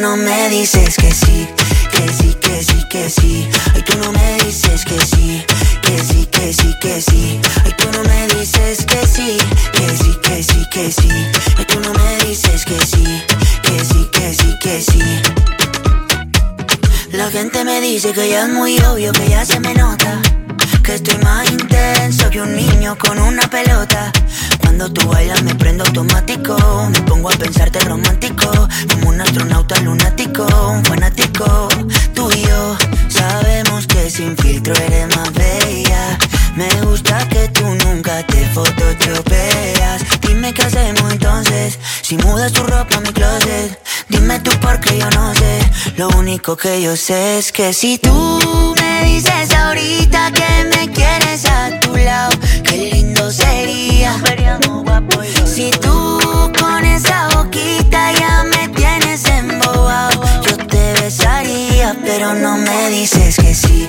no me dices que sí, que sí, que sí, que sí. Ay, tú no me dices que sí, que sí, que sí, que sí. Ay, tú no me dices que sí, que sí, que sí, que sí. Ay, tú no me dices que sí, que sí, que sí, que sí. La gente me dice que ya es muy obvio, que ya se me nota. Que estoy más intenso que un niño con una pelota. Cuando tú bailas me prendo automático. Me pongo a filtro eres más bella. Me gusta que tú nunca te photoshopeas. Dime qué hacemos entonces. Si mudas tu ropa a mi closet. Dime tú porque yo no sé. Lo único que yo sé es que si tú me dices ahorita que me quieres a tu lado, qué lindo sería. Si tú con esa boquita ya me tienes embobado, yo te besaría, pero no me dices que sí,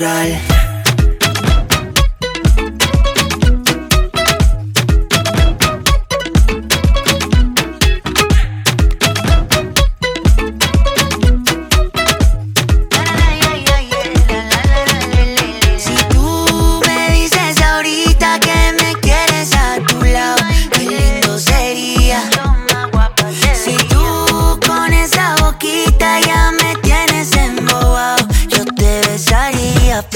natural.